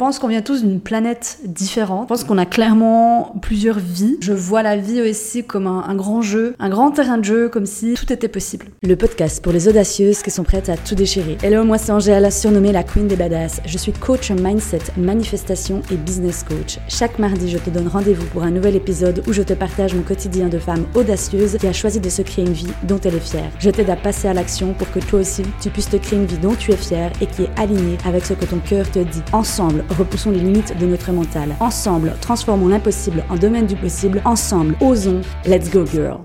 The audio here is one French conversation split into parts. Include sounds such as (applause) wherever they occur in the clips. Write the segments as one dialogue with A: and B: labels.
A: pense qu'on vient tous d'une planète différente. Je pense qu'on a clairement plusieurs vies. Je vois la vie aussi comme un, grand jeu, un grand terrain de jeu, comme si tout était possible.
B: Le podcast pour les audacieuses qui sont prêtes à tout déchirer. Hello, moi c'est Angèle, surnommée la Queen des Badass. Je suis coach mindset, manifestation et business coach. Chaque mardi, je te donne rendez-vous pour un nouvel épisode où je te partage mon quotidien de femme audacieuse qui a choisi de se créer une vie dont elle est fière. Je t'aide à passer à l'action pour que toi aussi, tu puisses te créer une vie dont tu es fière et qui est alignée avec ce que ton cœur te dit. Ensemble, repoussons les limites de notre mental. Ensemble, transformons l'impossible en domaine du possible. Ensemble, osons. Let's go girl.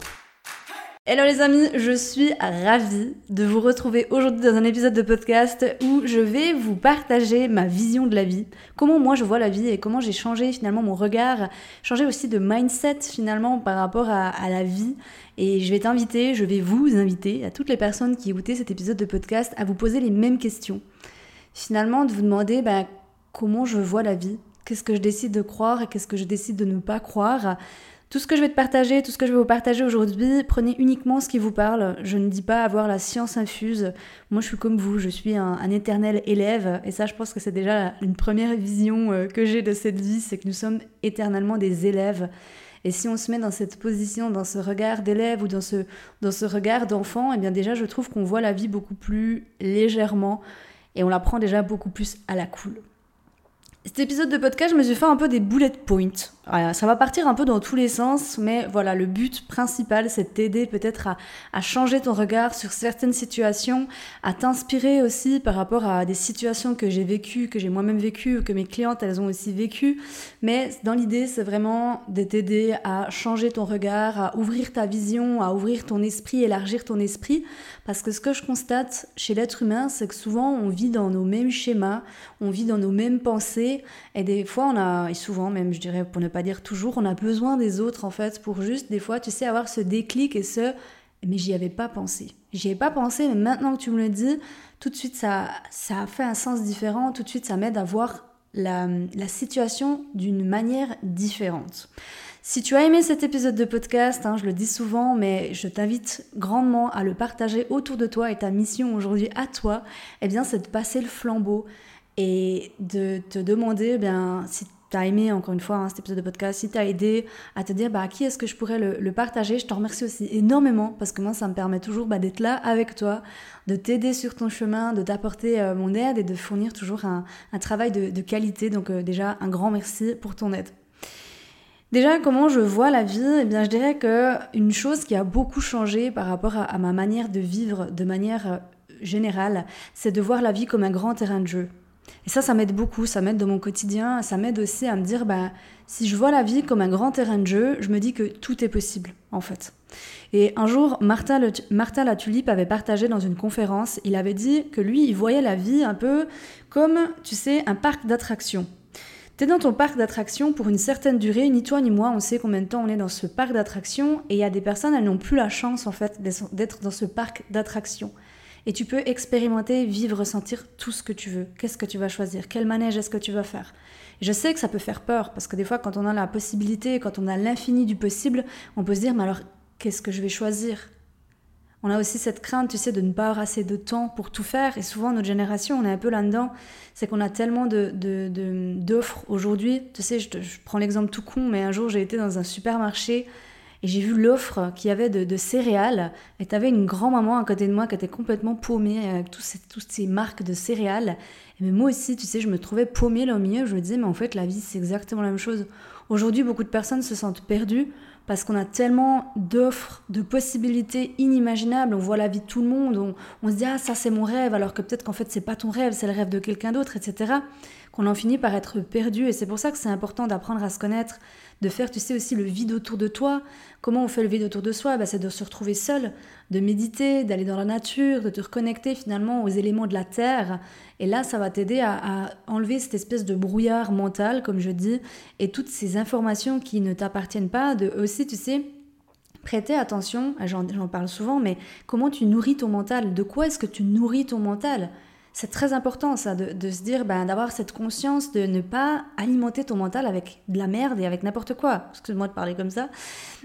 A: Hello les amis, je suis ravie de vous retrouver aujourd'hui dans un épisode de podcast où je vais vous partager ma vision de la vie, comment moi je vois la vie et comment j'ai changé finalement mon regard, changé aussi de mindset finalement par rapport à, la vie. Et je vais t'inviter, je vais vous inviter à toutes les personnes qui écoutaient cet épisode de podcast à vous poser les mêmes questions. Finalement, de vous demander bah, comment je vois la vie, qu'est-ce que je décide de croire et qu'est-ce que je décide de ne pas croire. Tout ce que je vais te partager, tout ce que je vais vous partager aujourd'hui, prenez uniquement ce qui vous parle. Je ne dis pas avoir la science infuse. Moi, je suis comme vous, je suis un, éternel élève. Et ça, je pense que c'est déjà une première vision euh, que j'ai de cette vie, c'est que nous sommes éternellement des élèves. Et si on se met dans cette position, dans ce regard d'élève ou dans ce, dans ce regard d'enfant, eh bien déjà, je trouve qu'on voit la vie beaucoup plus légèrement et on la prend déjà beaucoup plus à la cool. Cet épisode de podcast, je me suis fait un peu des bullet points. Ça va partir un peu dans tous les sens, mais voilà, le but principal, c'est de t'aider peut-être à, changer ton regard sur certaines situations, à t'inspirer aussi par rapport à des situations que j'ai vécues, que j'ai moi-même vécues, que mes clientes, elles ont aussi vécues. Mais dans l'idée, c'est vraiment de t'aider à changer ton regard, à ouvrir ta vision, à ouvrir ton esprit, élargir ton esprit. Parce que ce que je constate chez l'être humain, c'est que souvent, on vit dans nos mêmes schémas, on vit dans nos mêmes pensées, et des fois, on a, et souvent même, je dirais, pour ne pas dire toujours, on a besoin des autres, en fait, pour juste, des fois, tu sais, avoir ce déclic et ce, mais j'y avais pas pensé. J'y avais pas pensé, mais maintenant que tu me le dis, tout de suite, ça, ça a fait un sens différent, tout de suite, ça m'aide à voir la, la situation d'une manière différente. Si tu as aimé cet épisode de podcast, hein, je le dis souvent, mais je t'invite grandement à le partager autour de toi et ta mission aujourd'hui à toi, eh bien, c'est de passer le flambeau, et de te demander eh bien, si tu as aimé, encore une fois, hein, cet épisode de podcast, si tu as aidé à te dire bah, à qui est-ce que je pourrais le, partager, je t'en remercie aussi énormément parce que moi, ça me permet toujours bah, d'être là avec toi, de t'aider sur ton chemin, de t'apporter euh, mon aide et de fournir toujours un, travail de, qualité. Donc, euh, déjà, un grand merci pour ton aide. Déjà, comment je vois la vie? Eh bien, je dirais que une chose qui a beaucoup changé par rapport à, à ma manière de vivre de manière euh, générale, c'est de voir la vie comme un grand terrain de jeu. Et ça, ça m'aide beaucoup, ça m'aide dans mon quotidien, ça m'aide aussi à me dire, bah, si je vois la vie comme un grand terrain de jeu, je me dis que tout est possible, en fait. Et un jour, Martha, le, la Tulipe avait partagé dans une conférence, il avait dit que lui, il voyait la vie un peu comme, tu sais, un parc d'attractions. T'es dans ton parc d'attractions pour une certaine durée, ni toi ni moi, on sait combien de temps on est dans ce parc d'attractions, et il y a des personnes, elles n'ont plus la chance, en fait, d'être dans ce parc d'attractions. Et tu peux expérimenter, vivre, ressentir tout ce que tu veux. Qu'est-ce que tu vas choisir? Quel manège est-ce que tu vas faire? Je sais que ça peut faire peur, parce que des fois, quand on a la possibilité, quand on a l'infini du possible, on peut se dire, mais alors, qu'est-ce que je vais choisir? On a aussi cette crainte, tu sais, de ne pas avoir assez de temps pour tout faire. Et souvent, notre génération, on est un peu là-dedans. C'est qu'on a tellement d'offres de, de, aujourd'hui. Tu sais, je, je prends l'exemple tout con, mais un jour, j'ai été dans un supermarché et j'ai vu l'offre qu'il y avait de, céréales. Et tu avais une grand-maman à côté de moi qui était complètement paumée avec toutes ces, toutes ces marques de céréales. Et mais moi aussi, tu sais, je me trouvais paumée là au milieu. Je me disais, mais en fait, la vie, c'est exactement la même chose. Aujourd'hui, beaucoup de personnes se sentent perdues parce qu'on a tellement d'offres, de possibilités inimaginables. On voit la vie de tout le monde. On, on se dit, ah, ça, c'est mon rêve, alors que peut-être qu'en fait, c'est pas ton rêve, c'est le rêve de quelqu'un d'autre, etc. Qu'on en finit par être perdu. Et c'est pour ça que c'est important d'apprendre à se connaître, de faire, tu sais, aussi le vide autour de toi. Comment on fait le vide autour de soi? Bah, C'est de se retrouver seul, de méditer, d'aller dans la nature, de te reconnecter finalement aux éléments de la terre. Et là, ça va t'aider à, enlever cette espèce de brouillard mental, comme je dis, et toutes ces informations qui ne t'appartiennent pas, de aussi, tu sais, prêter attention, j'en parle souvent, mais comment tu nourris ton mental? De quoi est-ce que tu nourris ton mental? C'est très important ça, de, se dire, ben, d'avoir cette conscience de ne pas alimenter ton mental avec de la merde et avec n'importe quoi. Excuse-moi de parler comme ça.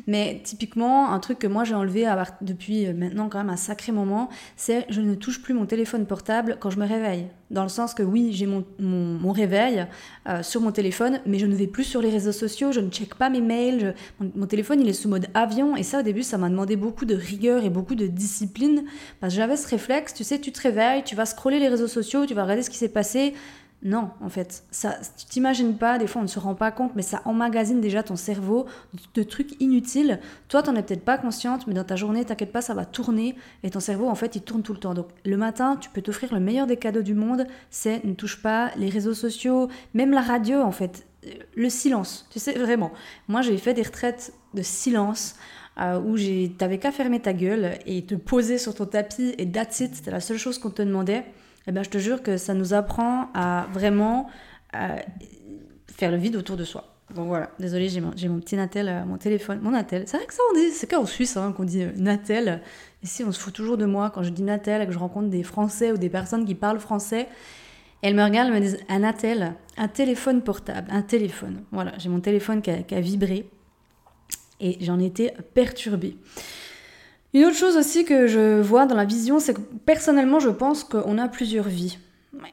A: Mais typiquement, un truc que moi j'ai enlevé depuis maintenant quand même un sacré moment, c'est je ne touche plus mon téléphone portable quand je me réveille. Dans le sens que oui, j'ai mon, mon, réveil euh, sur mon téléphone, mais je ne vais plus sur les réseaux sociaux, je ne check pas mes mails, mon, téléphone il est sous mode avion, et ça au début ça m'a demandé beaucoup de rigueur et beaucoup de discipline, parce que j'avais ce réflexe, tu sais, tu te réveilles, tu vas scroller les réseaux sociaux, tu vas regarder ce qui s'est passé, non, en fait, ça, tu t'imagines pas, des fois on ne se rend pas compte, mais ça emmagasine déjà ton cerveau de, trucs inutiles. Toi, t'en es peut-être pas consciente, mais dans ta journée, t'inquiète pas, ça va tourner et ton cerveau, en fait, il tourne tout le temps. Donc, le matin, tu peux t'offrir le meilleur des cadeaux du monde, c'est ne touche pas les réseaux sociaux, même la radio, en fait, le silence. Tu sais, vraiment. Moi, j'ai fait des retraites de silence. Euh, où t'avais qu'à fermer ta gueule et te poser sur ton tapis et that's it, c'était la seule chose qu'on te demandait eh ben, je te jure que ça nous apprend à vraiment euh, faire le vide autour de soi. Donc voilà, désolé, j'ai mon, petit Natel, euh, mon téléphone, mon Natel. C'est vrai que ça, on dit, c'est qu'en Suisse hein, qu'on dit euh, Natel. Ici, on se fout toujours de moi quand je dis Natel et que je rencontre des Français ou des personnes qui parlent français. elles me regardent, elles me disent un Natel, un téléphone portable, un téléphone. Voilà, j'ai mon téléphone qui a vibré et j'en étais perturbée. Une autre chose aussi que je vois dans la vision, c'est que personnellement, je pense qu'on a plusieurs vies.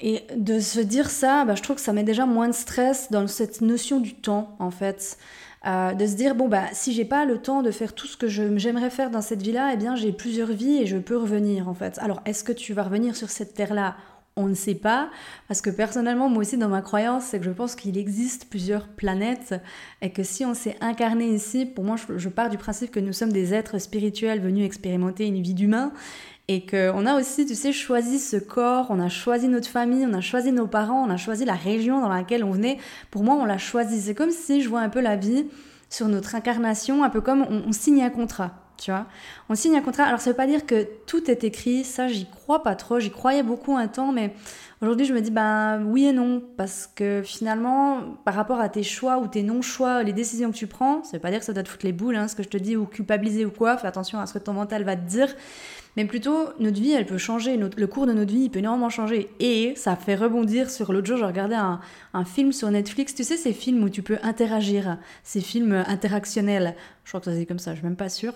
A: Et de se dire ça, bah, je trouve que ça met déjà moins de stress dans cette notion du temps, en fait. Euh, de se dire, bon, bah, si j'ai pas le temps de faire tout ce que j'aimerais faire dans cette vie-là, eh bien, j'ai plusieurs vies et je peux revenir, en fait. Alors, est-ce que tu vas revenir sur cette terre-là on ne sait pas, parce que personnellement, moi aussi, dans ma croyance, c'est que je pense qu'il existe plusieurs planètes, et que si on s'est incarné ici, pour moi, je, pars du principe que nous sommes des êtres spirituels venus expérimenter une vie d'humain, et qu'on a aussi, tu sais, choisi ce corps, on a choisi notre famille, on a choisi nos parents, on a choisi la région dans laquelle on venait. Pour moi, on l'a choisi. C'est comme si je vois un peu la vie sur notre incarnation, un peu comme on signe un contrat tu vois. On signe un contrat. Alors ça veut pas dire que tout est écrit, ça j'y crois pas trop, j'y croyais beaucoup un temps, mais aujourd'hui je me dis ben oui et non, parce que finalement par rapport à tes choix ou tes non-choix, les décisions que tu prends, ça veut pas dire que ça doit te foutre les boules, hein, ce que je te dis, ou culpabiliser ou quoi, fais attention à ce que ton mental va te dire, mais plutôt notre vie elle peut changer, le cours de notre vie il peut énormément changer, et ça fait rebondir sur l'autre jour, j'ai regardé un, un film sur Netflix, tu sais ces films où tu peux interagir, ces films interactionnels, je crois que ça c'est comme ça, je suis même pas sûre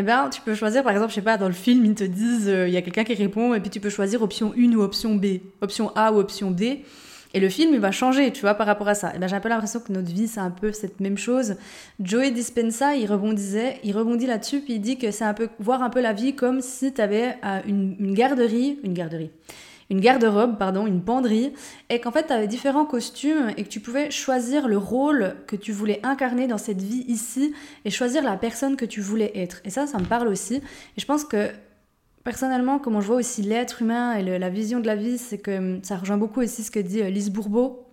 A: eh bien, tu peux choisir, par exemple, je sais pas, dans le film, ils te disent, euh, il y a quelqu'un qui répond, et puis tu peux choisir option 1 ou option B, option A ou option D. Et le film, il va changer, tu vois, par rapport à ça. Et eh ben, j'ai un peu l'impression que notre vie, c'est un peu cette même chose. Joey Dispenza, il rebondisait, il rebondit là-dessus, puis il dit que c'est un peu, voir un peu la vie comme si tu avais euh, une garderie, une garderie, une garde-robe, pardon, une penderie, et qu'en fait tu avais différents costumes et que tu pouvais choisir le rôle que tu voulais incarner dans cette vie ici et choisir la personne que tu voulais être. Et ça, ça me parle aussi. Et je pense que personnellement, comment je vois aussi l'être humain et la vision de la vie, c'est que hum, ça rejoint beaucoup aussi ce que dit euh, Lise Bourbeau.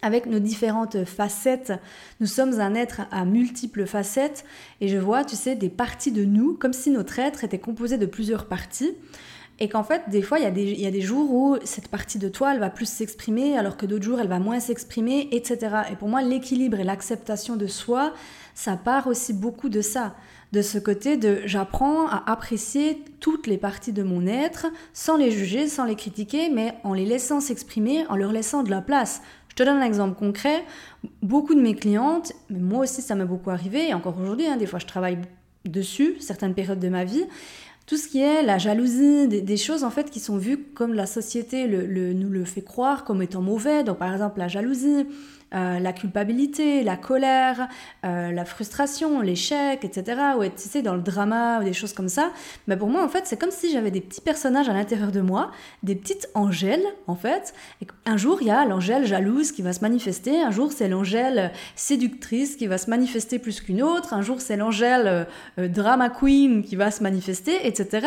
A: Avec nos différentes facettes, nous sommes un être à multiples facettes et je vois, tu sais, des parties de nous, comme si notre être était composé de plusieurs parties. Et qu'en fait, des fois, il y, a des, jours où cette partie de toi, elle va plus s'exprimer, alors que d'autres jours, elle va moins s'exprimer, etc. Et pour moi, l'équilibre et l'acceptation de soi, ça part aussi beaucoup de ça. De ce côté de j'apprends à apprécier toutes les parties de mon être, sans les juger, sans les critiquer, mais en les laissant s'exprimer, en leur laissant de la place. Je te donne un exemple concret. Beaucoup de mes clientes, mais moi aussi ça m'est beaucoup arrivé, et encore aujourd'hui, hein, des fois je travaille dessus, certaines périodes de ma vie, tout ce qui est la jalousie, des, choses en fait qui sont vues comme la société nous le fait croire comme étant mauvais. Donc par exemple la jalousie, euh, la culpabilité, la colère, euh, la frustration, l'échec, etc. Ou être, tu dans le drama ou des choses comme ça. Mais pour moi, en fait, c'est comme si j'avais des petits personnages à l'intérieur de moi, des petites angèles, en fait. Un jour, il y a l'angèle jalouse qui va se manifester. Un jour, c'est l'angèle séductrice qui va se manifester plus qu'une autre. Un jour, c'est l'angèle euh, drama queen qui va se manifester, etc.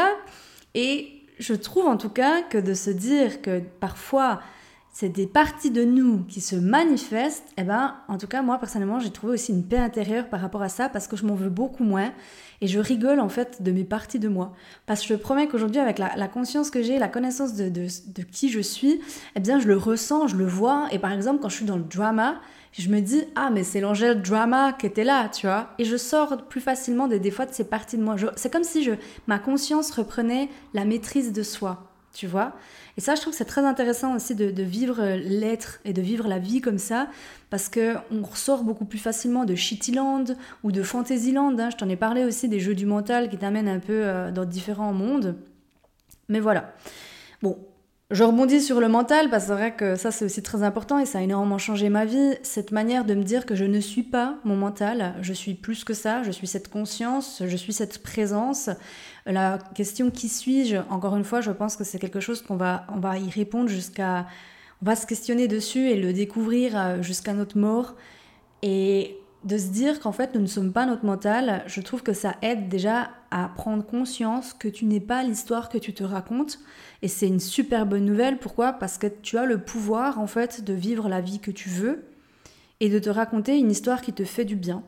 A: Et je trouve en tout cas que de se dire que parfois c'est des parties de nous qui se manifestent, eh ben, en tout cas, moi, personnellement, j'ai trouvé aussi une paix intérieure par rapport à ça parce que je m'en veux beaucoup moins et je rigole, en fait, de mes parties de moi. Parce que je promets qu'aujourd'hui, avec la, conscience que j'ai, la connaissance de, de, qui je suis, eh bien, je le ressens, je le vois. Et par exemple, quand je suis dans le drama, je me dis, ah, mais c'est l'Angèle drama qui était là, tu vois. Et je sors plus facilement des, des fois de ces parties de moi. C'est comme si je, ma conscience reprenait la maîtrise de soi tu vois. Et ça, je trouve que c'est très intéressant aussi de, vivre l'être et de vivre la vie comme ça, parce que on ressort beaucoup plus facilement de Shittyland ou de Fantasyland. Hein. Je t'en ai parlé aussi des jeux du mental qui t'amènent un peu euh, dans différents mondes. Mais voilà. Bon, Je rebondis sur le mental parce que c'est vrai que ça c'est aussi très important et ça a énormément changé ma vie. Cette manière de me dire que je ne suis pas mon mental, je suis plus que ça, je suis cette conscience, je suis cette présence. La question qui suis-je, encore une fois, je pense que c'est quelque chose qu'on va, on va y répondre jusqu'à. On va se questionner dessus et le découvrir euh, jusqu'à notre mort. Et de se dire qu'en fait nous ne sommes pas notre mental, je trouve que ça aide déjà à prendre conscience que tu n'es pas l'histoire que tu te racontes. Et c'est une super bonne nouvelle. Pourquoi? Parce que tu as le pouvoir en fait de vivre la vie que tu veux et de te raconter une histoire qui te fait du bien.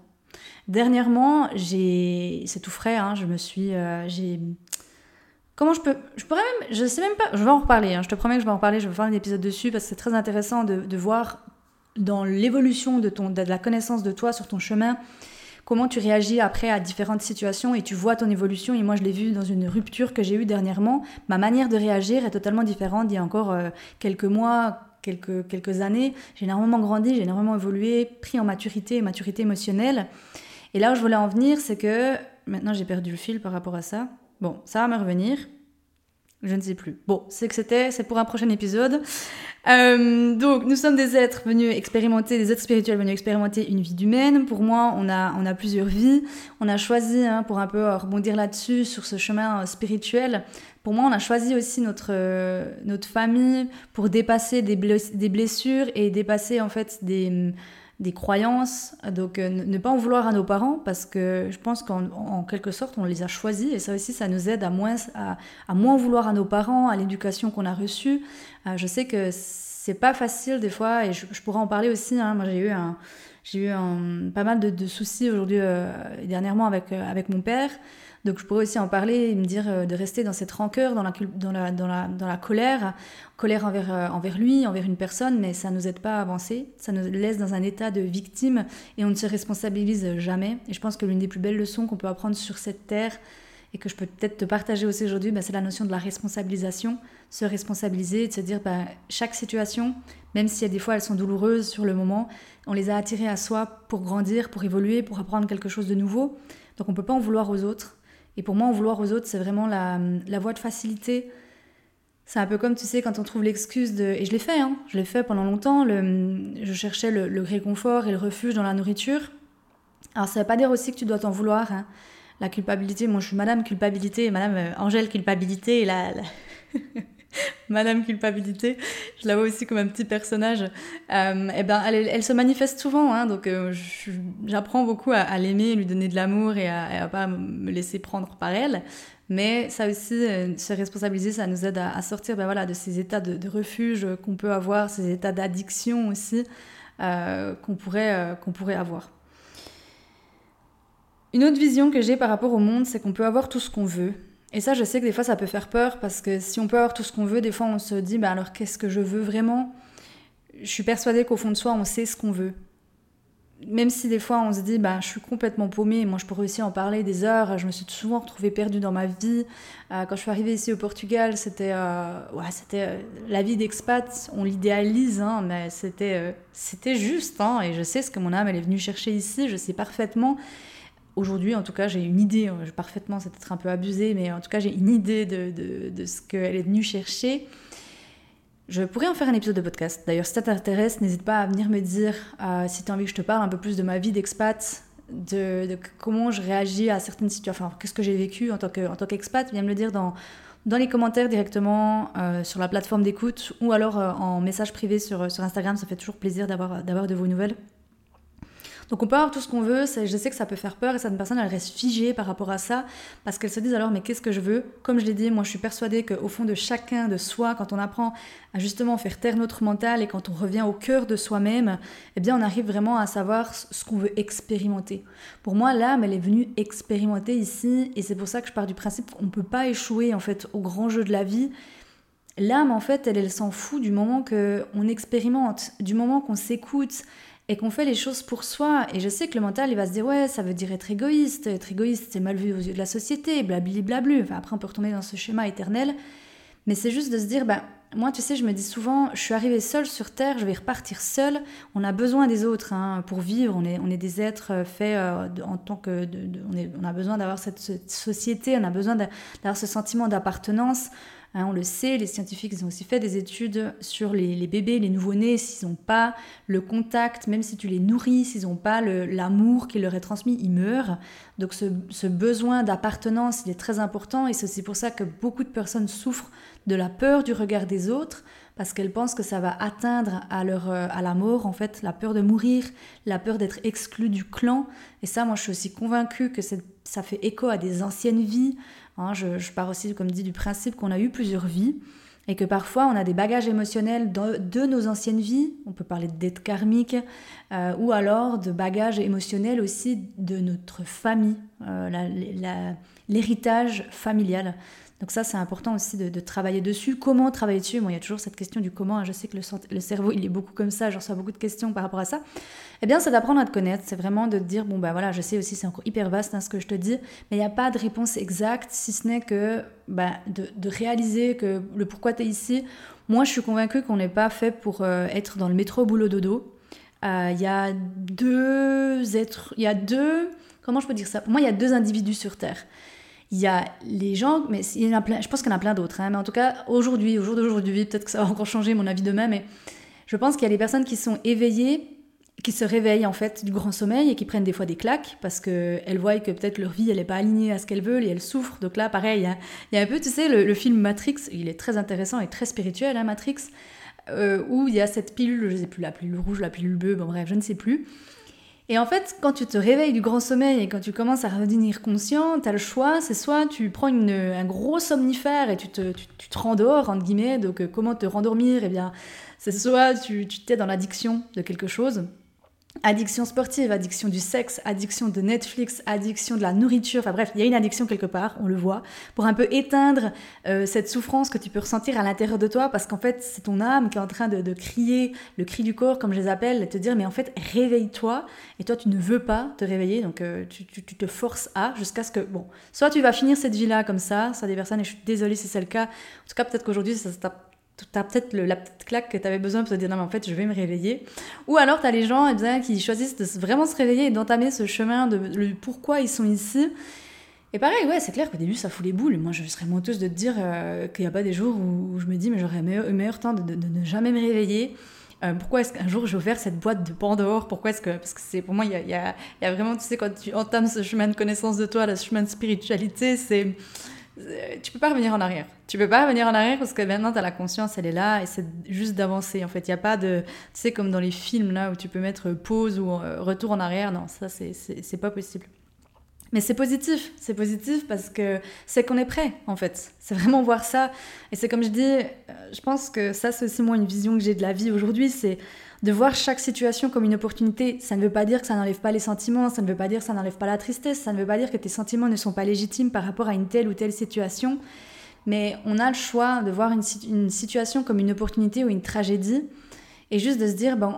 A: Dernièrement, j'ai, c'est tout frais, hein, je me suis, euh, j'ai, comment je peux, je pourrais même, je sais même pas, je vais en reparler. Hein, je te promets que je vais en reparler. Je vais faire un épisode dessus parce que c'est très intéressant de, de voir dans l'évolution de, ton, de la connaissance de toi sur ton chemin, comment tu réagis après à différentes situations et tu vois ton évolution. Et moi, je l'ai vu dans une rupture que j'ai eue dernièrement. Ma manière de réagir est totalement différente d'il y a encore euh, quelques mois, quelques, quelques années. J'ai énormément grandi, j'ai énormément évolué, pris en maturité, maturité émotionnelle. Et là où je voulais en venir, c'est que maintenant j'ai perdu le fil par rapport à ça. Bon, ça va me revenir. Je ne sais plus. Bon, c'est que c'était, c'est pour un prochain épisode. Euh, donc, nous sommes des êtres venus expérimenter, des êtres spirituels venus expérimenter une vie humaine. Pour moi, on a, plusieurs vies. On a choisi, hein, pour un peu rebondir là-dessus, sur ce chemin euh, spirituel, pour moi, on a choisi aussi notre, euh, notre famille pour dépasser des blessures et dépasser en fait des des croyances. Donc euh, ne pas en vouloir à nos parents parce que je pense qu'en quelque sorte on les a choisis et ça aussi ça nous aide à moins, à, moins vouloir à nos parents, à l'éducation qu'on a reçue. Euh, je sais que c'est pas facile des fois et je, pourrais en parler aussi. Hein. Moi j'ai eu j'ai eu pas mal de, soucis aujourd'hui euh, dernièrement avec, avec mon père. Donc je pourrais aussi en parler et me dire euh, de rester dans cette rancœur, dans la, dans la, dans la, dans la colère, colère envers, euh, envers lui, envers une personne, mais ça ne nous aide pas à avancer, ça nous laisse dans un état de victime et on ne se responsabilise jamais. Et je pense que l'une des plus belles leçons qu'on peut apprendre sur cette terre et que je peux peut-être te partager aussi aujourd'hui, bah, c'est la notion de la responsabilisation, se responsabiliser, de se dire bah, chaque situation, même si des fois elles sont douloureuses sur le moment, on les a attirées à soi pour grandir, pour évoluer, pour apprendre quelque chose de nouveau. Donc on ne peut pas en vouloir aux autres. Et pour moi, en vouloir aux autres, c'est vraiment la, la voie de facilité. C'est un peu comme, tu sais, quand on trouve l'excuse de... Et je l'ai fait, hein, je l'ai fait pendant longtemps. Je cherchais le, réconfort et le refuge dans la nourriture. Alors, ça ne veut pas dire aussi que tu dois t'en vouloir. Hein. La culpabilité, moi je suis Madame Culpabilité, Madame euh, Angèle Culpabilité, et. (laughs) (laughs) Madame Culpabilité, je la vois aussi comme un petit personnage. Euh, et ben, elle, se manifeste souvent, hein, donc euh, j'apprends beaucoup à, l'aimer, lui donner de l'amour et à, ne pas me laisser prendre par elle. Mais ça aussi, euh, se responsabiliser, ça nous aide à, sortir ben voilà, de ces états de, refuge qu'on peut avoir, ces états d'addiction aussi qu'on pourrait, qu'on pourrait avoir. Une autre vision que j'ai par rapport au monde, c'est qu'on peut avoir tout ce qu'on veut, et ça, je sais que des fois, ça peut faire peur parce que si on peut avoir tout ce qu'on veut, des fois, on se dit, bah alors qu'est-ce que je veux vraiment? Je suis persuadée qu'au fond de soi, on sait ce qu'on veut. Même si des fois, on se dit, bah je suis complètement paumée, moi, je pourrais aussi en parler des heures. Je me suis souvent retrouvée perdue dans ma vie. Euh, quand je suis arrivée ici au Portugal, c'était euh, ouais, c'était euh, la vie d'expat. On l'idéalise, hein, mais c'était c'était juste. Hein, et je sais ce que mon âme, elle est venue chercher ici. Je sais parfaitement aujourd'hui, en tout cas, j'ai une idée, euh, parfaitement, c'est peut-être un peu abusé, mais en tout cas, j'ai une idée de, de, ce qu'elle est venue chercher. Je pourrais en faire un épisode de podcast. D'ailleurs, si ça t'intéresse, n'hésite pas à venir me dire euh, si tu as envie que je te parle un peu plus de ma vie d'expat, de, comment je réagis à certaines situations, enfin, qu'est-ce que j'ai vécu en tant qu'expat. viens me le dire dans, dans les commentaires directement euh, sur la plateforme d'écoute ou alors en message privé sur, sur Instagram. Ça fait toujours plaisir d'avoir de vos nouvelles. Donc on peut avoir tout ce qu'on veut, je sais que ça peut faire peur et certaines personnes elles restent figées par rapport à ça parce qu'elles se disent alors mais qu'est-ce que je veux? Comme je l'ai dit, moi je suis persuadée qu'au fond de chacun de soi, quand on apprend à justement faire taire notre mental et quand on revient au cœur de soi-même, eh bien on arrive vraiment à savoir ce qu'on veut expérimenter. Pour moi l'âme elle est venue expérimenter ici et c'est pour ça que je pars du principe qu'on ne peut pas échouer en fait au grand jeu de la vie. L'âme, en fait, elle, elle s'en fout du moment qu'on expérimente, du moment qu'on s'écoute, et qu'on fait les choses pour soi. Et je sais que le mental, il va se dire, ouais, ça veut dire être égoïste, être égoïste, c'est mal vu aux yeux de la société, blabli blablu. Enfin, après, on peut retourner dans ce schéma éternel. Mais c'est juste de se dire, bah, moi, tu sais, je me dis souvent, je suis arrivée seule sur Terre, je vais repartir seule. On a besoin des autres hein, pour vivre. On est, on est des êtres euh, faits euh, en tant que. on, est, on, a besoin d'avoir cette, société, on a besoin d'avoir ce sentiment d'appartenance. Hein, on le sait, les scientifiques ils ont aussi fait des études sur les, bébés, les nouveau-nés, s'ils n'ont pas le contact, même si tu les nourris, s'ils n'ont pas l'amour qui leur est transmis, ils meurent. Donc ce, besoin d'appartenance, il est très important et c'est aussi pour ça que beaucoup de personnes souffrent de la peur du regard des autres parce qu'elles pensent que ça va atteindre à, leur, euh, à la mort, en fait, la peur de mourir, la peur d'être exclu du clan. Et ça, moi, je suis aussi convaincue que ça fait écho à des anciennes vies. Hein. je, pars aussi, comme dit, du principe qu'on a eu plusieurs vies et que parfois on a des bagages émotionnels de, nos anciennes vies, on peut parler de dette karmique, euh, ou alors de bagages émotionnels aussi de notre famille, euh, l'héritage familial. Donc ça, c'est important aussi de, travailler dessus. Comment travailler dessus? Bon, il y a toujours cette question du comment. Je sais que le, cerveau, il est beaucoup comme ça. Je reçois beaucoup de questions par rapport à ça. Eh bien, c'est d'apprendre à te connaître. C'est vraiment de te dire, bon, bah voilà, je sais aussi, c'est encore hyper vaste hein, ce que je te dis, mais il n'y a pas de réponse exacte, si ce n'est que bah, de, réaliser que le pourquoi tu es ici. Moi, je suis convaincue qu'on n'est pas fait pour euh, être dans le métro boulot dodo. Euh, il y a deux êtres, il y a deux, comment je peux dire ça? Pour moi, il y a deux individus sur Terre. Il y a les gens, mais il y en a plein, je pense qu'il y en a plein d'autres, hein, mais en tout cas, aujourd'hui, au jour d'aujourd'hui, peut-être que ça va encore changer mon avis demain, mais je pense qu'il y a des personnes qui sont éveillées, qui se réveillent en fait du grand sommeil et qui prennent des fois des claques parce qu'elles voient que peut-être leur vie elle n'est pas alignée à ce qu'elles veulent et elles souffrent. Donc là, pareil, il y a, un peu, tu sais, le, film Matrix, il est très intéressant et très spirituel, hein, Matrix, euh, où il y a cette pilule, je ne sais plus, la pilule rouge, la pilule bleue, bon bref, je ne sais plus et en fait, quand tu te réveilles du grand sommeil et quand tu commences à redevenir conscient, tu le choix, c'est soit tu prends un gros somnifère et tu te, tu, te rendors, entre guillemets, donc euh, comment te rendormir? Eh bien, c'est soit tu t'es dans l'addiction de quelque chose, Addiction sportive, addiction du sexe, addiction de Netflix, addiction de la nourriture, enfin bref, il y a une addiction quelque part, on le voit, pour un peu éteindre euh, cette souffrance que tu peux ressentir à l'intérieur de toi, parce qu'en fait c'est ton âme qui est en train de, crier le cri du corps, comme je les appelle, et te dire mais en fait réveille-toi, et toi tu ne veux pas te réveiller, donc euh, tu, te forces à, jusqu'à ce que, bon, soit tu vas finir cette vie-là comme ça, ça des personnes, et je suis désolée si c'est le cas, en tout cas peut-être qu'aujourd'hui ça se tape tu as peut-être la petite claque que tu avais besoin pour te dire non mais en fait je vais me réveiller. Ou alors tu as les gens eh qui choisissent de vraiment se réveiller et d'entamer ce chemin de, pourquoi ils sont ici. Et pareil ouais c'est clair qu'au début ça fout les boules. Moi je serais menteuse de te dire euh, qu'il n'y a pas des jours où, je me dis mais j'aurais un meilleur, temps de, ne jamais me réveiller. Euh, pourquoi est-ce qu'un jour j'ai ouvert cette boîte de Pandore? Pourquoi est-ce que parce que c'est pour moi il y a, y, y a, vraiment tu sais quand tu entames ce chemin de connaissance de toi, le chemin de spiritualité, c'est tu peux pas revenir en arrière. Tu peux pas revenir en arrière parce que maintenant tu as la conscience, elle est là et c'est juste d'avancer. En fait, il y a pas de, tu sais comme dans les films là où tu peux mettre pause ou euh, retour en arrière. Non, ça c'est pas possible. Mais c'est positif, c'est positif parce que c'est qu'on est prêt en fait. C'est vraiment voir ça. Et c'est comme je dis, euh, je pense que ça c'est aussi moi une vision que j'ai de la vie aujourd'hui, c'est de voir chaque situation comme une opportunité. Ça ne veut pas dire que ça n'enlève pas les sentiments, ça ne veut pas dire que ça n'enlève pas la tristesse, ça ne veut pas dire que tes sentiments ne sont pas légitimes par rapport à une telle ou telle situation. Mais on a le choix de voir une, situation comme une opportunité ou une tragédie et juste de se dire, bon,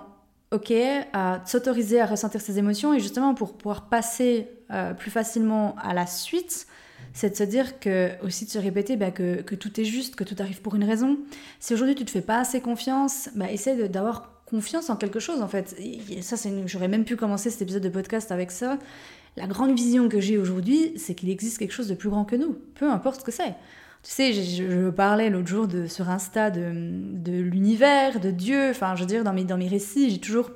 A: ok, à s'autoriser à ressentir ces émotions et justement pour pouvoir passer euh, plus facilement à la suite, c'est de se dire que, aussi de se répéter bah, que, que, tout est juste, que tout arrive pour une raison. Si aujourd'hui tu te fais pas assez confiance, bah, essaie d'avoir confiance en quelque chose en fait. Et ça, j'aurais même pu commencer cet épisode de podcast avec ça. La grande vision que j'ai aujourd'hui, c'est qu'il existe quelque chose de plus grand que nous, peu importe ce que c'est. Tu sais, je, parlais l'autre jour de, sur Insta de, de l'univers, de Dieu, enfin, je veux dire, dans mes, dans mes récits, j'ai toujours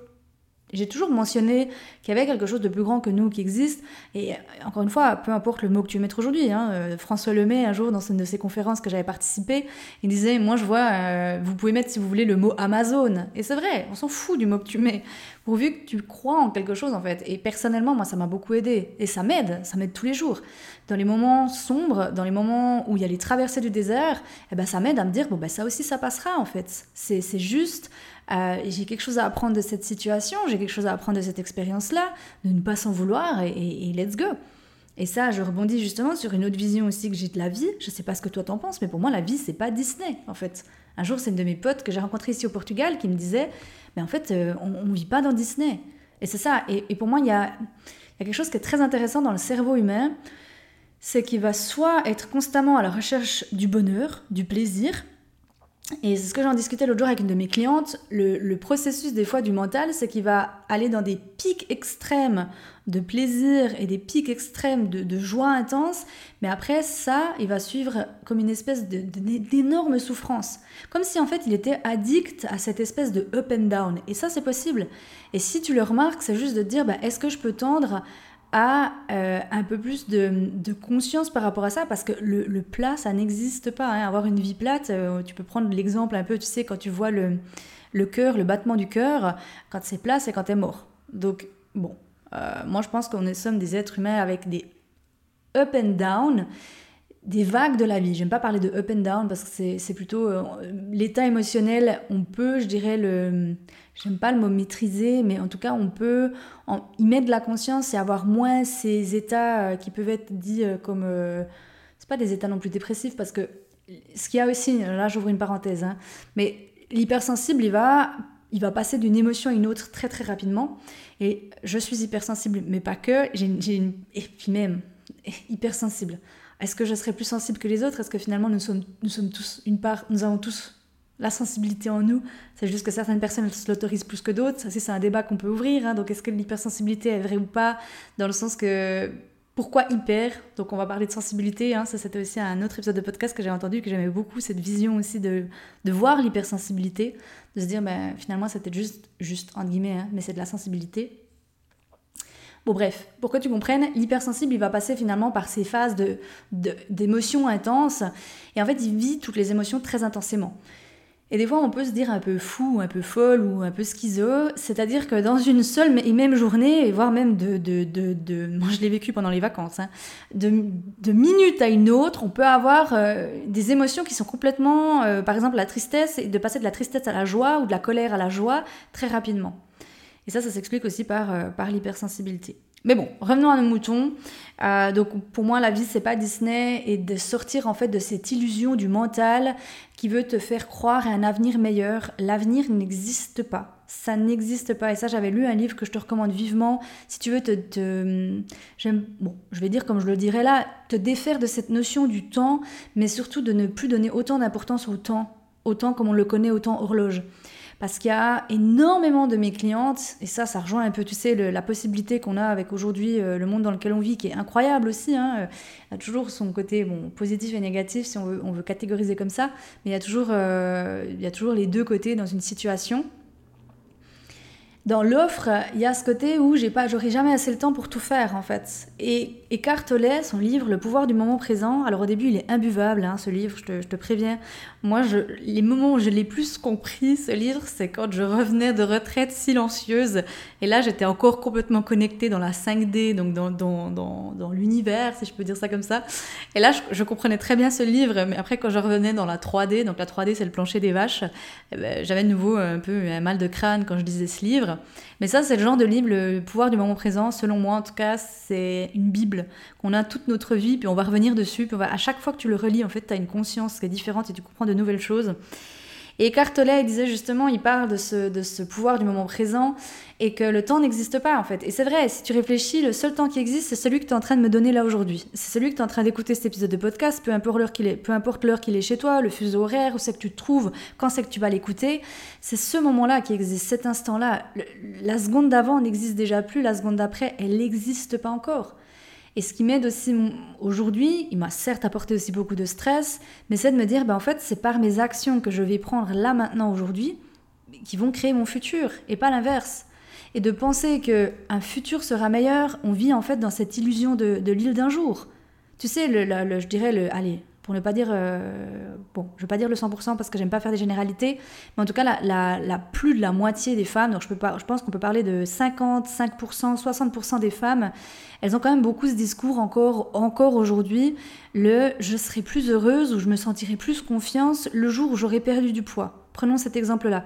A: j'ai toujours mentionné qu'il y avait quelque chose de plus grand que nous qui existe. Et euh, encore une fois, peu importe le mot que tu mettre aujourd'hui. Hein, euh, François Lemay, un jour, dans une de ses conférences que j'avais participé, il disait Moi, je vois, euh, vous pouvez mettre, si vous voulez, le mot Amazon. Et c'est vrai, on s'en fout du mot que tu mets, pourvu que tu crois en quelque chose, en fait. Et personnellement, moi, ça m'a beaucoup aidé. Et ça m'aide, ça m'aide tous les jours. Dans les moments sombres, dans les moments où il y a les traversées du désert, eh ben, ça m'aide à me dire Bon, ben, ça aussi, ça passera, en fait. C'est juste. Euh, j'ai quelque chose à apprendre de cette situation, j'ai quelque chose à apprendre de cette expérience-là, de ne pas s'en vouloir et, let's go. Et ça, je rebondis justement sur une autre vision aussi que j'ai de la vie. Je sais pas ce que toi t'en penses, mais pour moi, la vie, c'est pas Disney, en fait. Un jour, c'est une de mes potes que j'ai rencontrée ici au Portugal qui me disait, mais en fait, euh, on, ne vit pas dans Disney. Et c'est ça. Et, pour moi, il y a quelque chose qui est très intéressant dans le cerveau humain, c'est qu'il va soit être constamment à la recherche du bonheur, du plaisir, Et c'est ce que j'en discutais l'autre jour avec une de mes clientes. Le, processus des fois du mental, c'est qu'il va aller dans des pics extrêmes de plaisir et des pics extrêmes de, joie intense, mais après ça, il va suivre comme une espèce d'énorme souffrance. Comme si en fait il était addict à cette espèce de up and down. Et ça, c'est possible. Et si tu le remarques, c'est juste de te dire, bah, est-ce que je peux tendre à euh, un peu plus de, conscience par rapport à ça, parce que le, plat, ça n'existe pas. Hein. Avoir une vie plate, euh, tu peux prendre l'exemple un peu, tu sais, quand tu vois le, le cœur, le battement du cœur, quand c'est plat, c'est quand t'es mort. Donc, bon, euh, moi je pense qu'on sommes des êtres humains avec des up and down, des vagues de la vie. J'aime pas parler de up and down parce que c'est plutôt l'état émotionnel, on peut, je dirais, le j'aime pas le mot maîtriser, mais en tout cas, on peut y mettre de la conscience et avoir moins ces états euh, qui peuvent être dits euh, comme. Euh, c'est pas des états non plus dépressifs, parce que ce qu'il y a aussi, là j'ouvre une parenthèse, hein, mais l'hypersensible, il va, il va passer d'une émotion à une autre très très rapidement. Et je suis hypersensible, mais pas que, j'ai une, et puis même hypersensible. Est-ce que je serais plus sensible que les autres? Est-ce que finalement nous sommes, nous sommes tous une part, nous avons tous la sensibilité en nous. C'est juste que certaines personnes se l'autorisent plus que d'autres. Ça, c'est un débat qu'on peut ouvrir. Hein. Donc, est-ce que l'hypersensibilité est vraie ou pas? Dans le sens que pourquoi hyper? Donc, on va parler de sensibilité. Hein. Ça, c'était aussi un autre épisode de podcast que j'ai entendu, que j'aimais beaucoup, cette vision aussi de, voir l'hypersensibilité, de se dire, ben, finalement, c'était juste, juste, entre guillemets, hein, mais c'est de la sensibilité. Bon bref, pour que tu comprennes, l'hypersensible, il va passer finalement par ces phases d'émotions de, intenses, et en fait, il vit toutes les émotions très intensément. Et des fois, on peut se dire un peu fou, un peu folle ou un peu schizo, c'est-à-dire que dans une seule et même journée, voire même de... de, de, moi, je l'ai vécu pendant les vacances, hein, de, de minute à une autre, on peut avoir euh, des émotions qui sont complètement... Euh, par exemple, la tristesse, et de passer de la tristesse à la joie ou de la colère à la joie très rapidement. Et ça, ça s'explique aussi par, euh, par l'hypersensibilité. Mais bon, revenons à nos moutons. Euh, donc pour moi, la vie, c'est pas Disney et de sortir en fait de cette illusion du mental qui veut te faire croire à un avenir meilleur. L'avenir n'existe pas. Ça n'existe pas. Et ça, j'avais lu un livre que je te recommande vivement. Si tu veux te, te bon, je vais dire comme je le dirais là, te défaire de cette notion du temps, mais surtout de ne plus donner autant d'importance au temps, autant comme on le connaît, autant horloge. Parce qu'il y a énormément de mes clientes, et ça, ça rejoint un peu, tu sais, la possibilité qu'on a avec aujourd'hui euh, le monde dans lequel on vit, qui est incroyable aussi. Hein. Euh, il y a toujours son côté bon, positif et négatif, si on veut, on veut catégoriser comme ça, mais il y, a toujours, euh, il y a toujours les deux côtés dans une situation dans l'offre, il y a ce côté où j'ai pas, j'aurai jamais assez le temps pour tout faire en fait. Et Eckhart Tolle, son livre Le pouvoir du moment présent. Alors au début, il est imbuvable, hein, ce livre, je te, je te, préviens. Moi, les moments où je l'ai plus compris, ce livre, c'est quand je revenais de retraite silencieuse. Et là, j'étais encore complètement connectée dans la 5D, donc dans, dans, dans, l'univers, si je peux dire ça comme ça. Et là, je, je, comprenais très bien ce livre, mais après, quand je revenais dans la 3D, donc la 3D, c'est le plancher des vaches, eh ben, j'avais de nouveau un peu un mal de crâne quand je lisais ce livre. Mais ça, c'est le genre de livre, le pouvoir du moment présent, selon moi en tout cas, c'est une Bible qu'on a toute notre vie, puis on va revenir dessus, puis à chaque fois que tu le relis, en fait, tu as une conscience qui est différente et tu comprends de nouvelles choses. Et Cartelet il disait justement, il parle de ce, de ce pouvoir du moment présent et que le temps n'existe pas en fait. Et c'est vrai, si tu réfléchis, le seul temps qui existe, c'est celui que tu es en train de me donner là aujourd'hui. C'est celui que tu es en train d'écouter cet épisode de podcast, peu importe l'heure qu'il est, peu importe l'heure qu'il est chez toi, le fuseau horaire, où c'est que tu te trouves, quand c'est que tu vas l'écouter. C'est ce moment-là qui existe, cet instant-là. La seconde d'avant n'existe déjà plus, la seconde d'après, elle n'existe pas encore. Et ce qui m'aide aussi aujourd'hui, il m'a certes apporté aussi beaucoup de stress, mais c'est de me dire, ben en fait, c'est par mes actions que je vais prendre là maintenant aujourd'hui qui vont créer mon futur et pas l'inverse. Et de penser que un futur sera meilleur, on vit en fait dans cette illusion de, l'île d'un jour. Tu sais, le, le, je dirais le, allez, pour ne pas dire, euh, bon, je vais pas dire le 100% parce que j'aime pas faire des généralités, mais en tout cas, la, la, plus de la moitié des femmes, donc je, peux pas, je pense qu'on peut parler de 50, 5%, 60% des femmes, elles ont quand même beaucoup ce discours encore, encore aujourd'hui, le je serai plus heureuse ou je me sentirai plus confiance le jour où j'aurai perdu du poids. Prenons cet exemple-là.